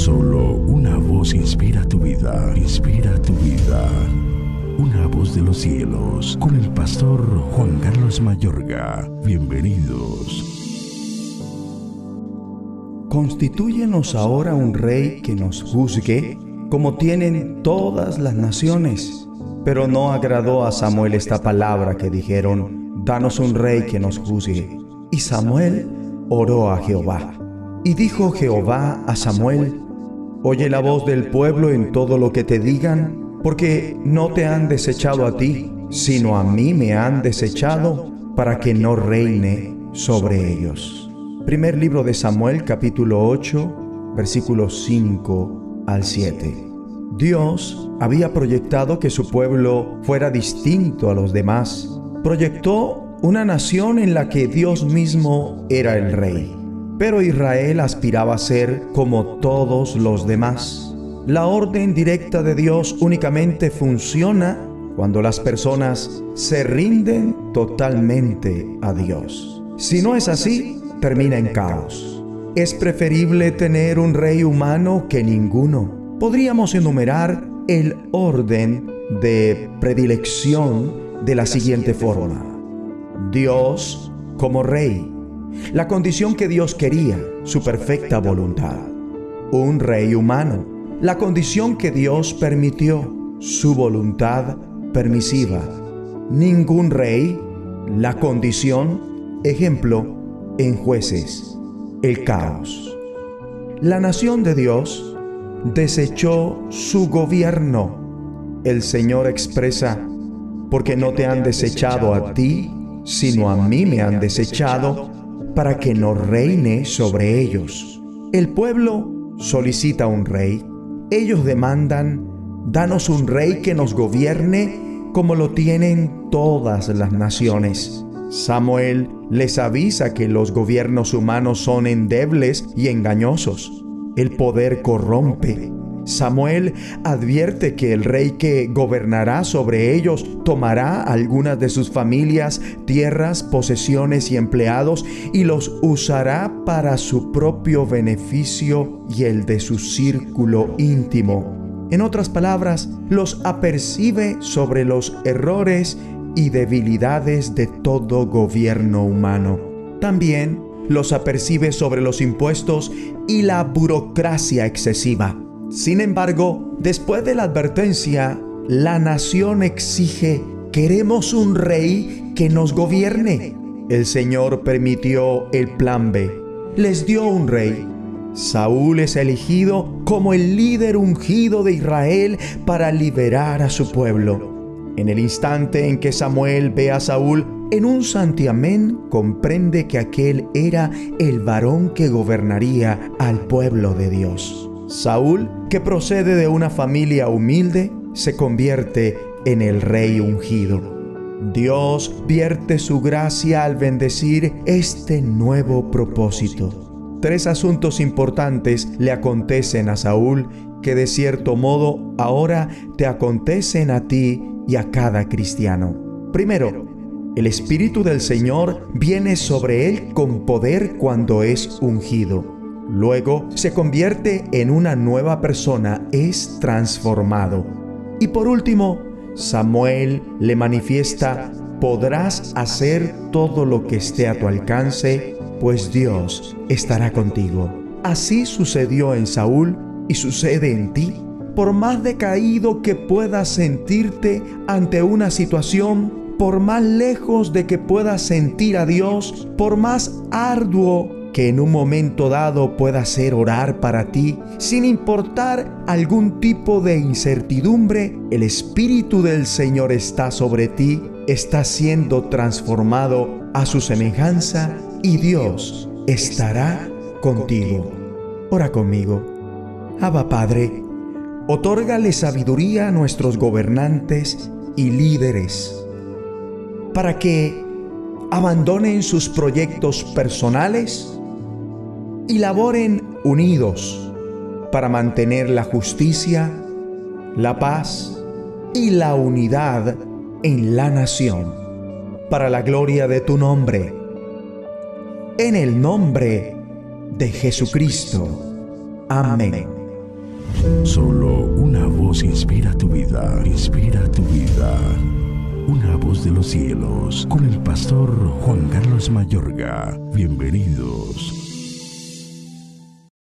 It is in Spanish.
Solo una voz inspira tu vida, inspira tu vida. Una voz de los cielos, con el pastor Juan Carlos Mayorga. Bienvenidos. Constitúyenos ahora un rey que nos juzgue, como tienen todas las naciones. Pero no agradó a Samuel esta palabra que dijeron, danos un rey que nos juzgue. Y Samuel oró a Jehová. Y dijo Jehová a Samuel, Oye la voz del pueblo en todo lo que te digan, porque no te han desechado a ti, sino a mí me han desechado para que no reine sobre ellos. Primer libro de Samuel capítulo 8 versículos 5 al 7. Dios había proyectado que su pueblo fuera distinto a los demás. Proyectó una nación en la que Dios mismo era el rey. Pero Israel aspiraba a ser como todos los demás. La orden directa de Dios únicamente funciona cuando las personas se rinden totalmente a Dios. Si no es así, termina en caos. Es preferible tener un rey humano que ninguno. Podríamos enumerar el orden de predilección de la siguiente forma. Dios como rey la condición que Dios quería, su perfecta voluntad. Un rey humano, la condición que Dios permitió, su voluntad permisiva. Ningún rey, la condición, ejemplo, en jueces, el caos. La nación de Dios desechó su gobierno. El Señor expresa, porque no te han desechado a ti, sino a mí me han desechado para que no reine sobre ellos. El pueblo solicita un rey. Ellos demandan, danos un rey que nos gobierne como lo tienen todas las naciones. Samuel les avisa que los gobiernos humanos son endebles y engañosos. El poder corrompe Samuel advierte que el rey que gobernará sobre ellos tomará algunas de sus familias, tierras, posesiones y empleados y los usará para su propio beneficio y el de su círculo íntimo. En otras palabras, los apercibe sobre los errores y debilidades de todo gobierno humano. También los apercibe sobre los impuestos y la burocracia excesiva. Sin embargo, después de la advertencia, la nación exige, queremos un rey que nos gobierne. El Señor permitió el plan B. Les dio un rey. Saúl es elegido como el líder ungido de Israel para liberar a su pueblo. En el instante en que Samuel ve a Saúl en un santiamén, comprende que aquel era el varón que gobernaría al pueblo de Dios. Saúl, que procede de una familia humilde, se convierte en el rey ungido. Dios vierte su gracia al bendecir este nuevo propósito. Tres asuntos importantes le acontecen a Saúl que de cierto modo ahora te acontecen a ti y a cada cristiano. Primero, el Espíritu del Señor viene sobre él con poder cuando es ungido. Luego se convierte en una nueva persona, es transformado. Y por último, Samuel le manifiesta, podrás hacer todo lo que esté a tu alcance, pues Dios estará contigo. Así sucedió en Saúl y sucede en ti. Por más decaído que puedas sentirte ante una situación, por más lejos de que puedas sentir a Dios, por más arduo que en un momento dado pueda ser orar para ti, sin importar algún tipo de incertidumbre, el Espíritu del Señor está sobre ti, está siendo transformado a su semejanza y Dios estará contigo. Ora conmigo. Abba Padre, otórgale sabiduría a nuestros gobernantes y líderes para que abandonen sus proyectos personales y laboren unidos para mantener la justicia, la paz y la unidad en la nación, para la gloria de tu nombre. En el nombre de Jesucristo. Amén. Solo una voz inspira tu vida, inspira tu vida. Una voz de los cielos, con el pastor Juan Carlos Mayorga. Bienvenidos.